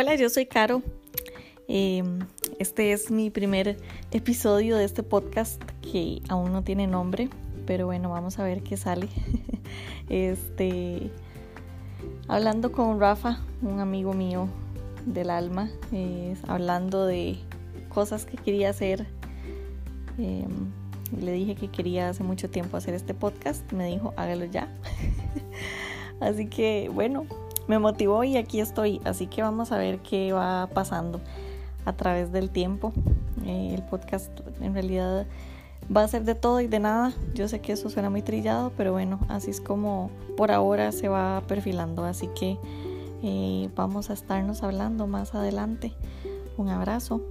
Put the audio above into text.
Hola, yo soy Caro. Em, este es mi primer episodio de este podcast que aún no tiene nombre, pero bueno, vamos a ver qué sale. Este, hablando con Rafa, un amigo mío del alma, hablando de cosas que quería hacer. Em, le dije que quería hace mucho tiempo hacer este podcast, me dijo hágalo ya. Así que bueno, me motivó y aquí estoy. Así que vamos a ver qué va pasando a través del tiempo. Eh, el podcast en realidad va a ser de todo y de nada. Yo sé que eso suena muy trillado, pero bueno, así es como por ahora se va perfilando. Así que eh, vamos a estarnos hablando más adelante. Un abrazo.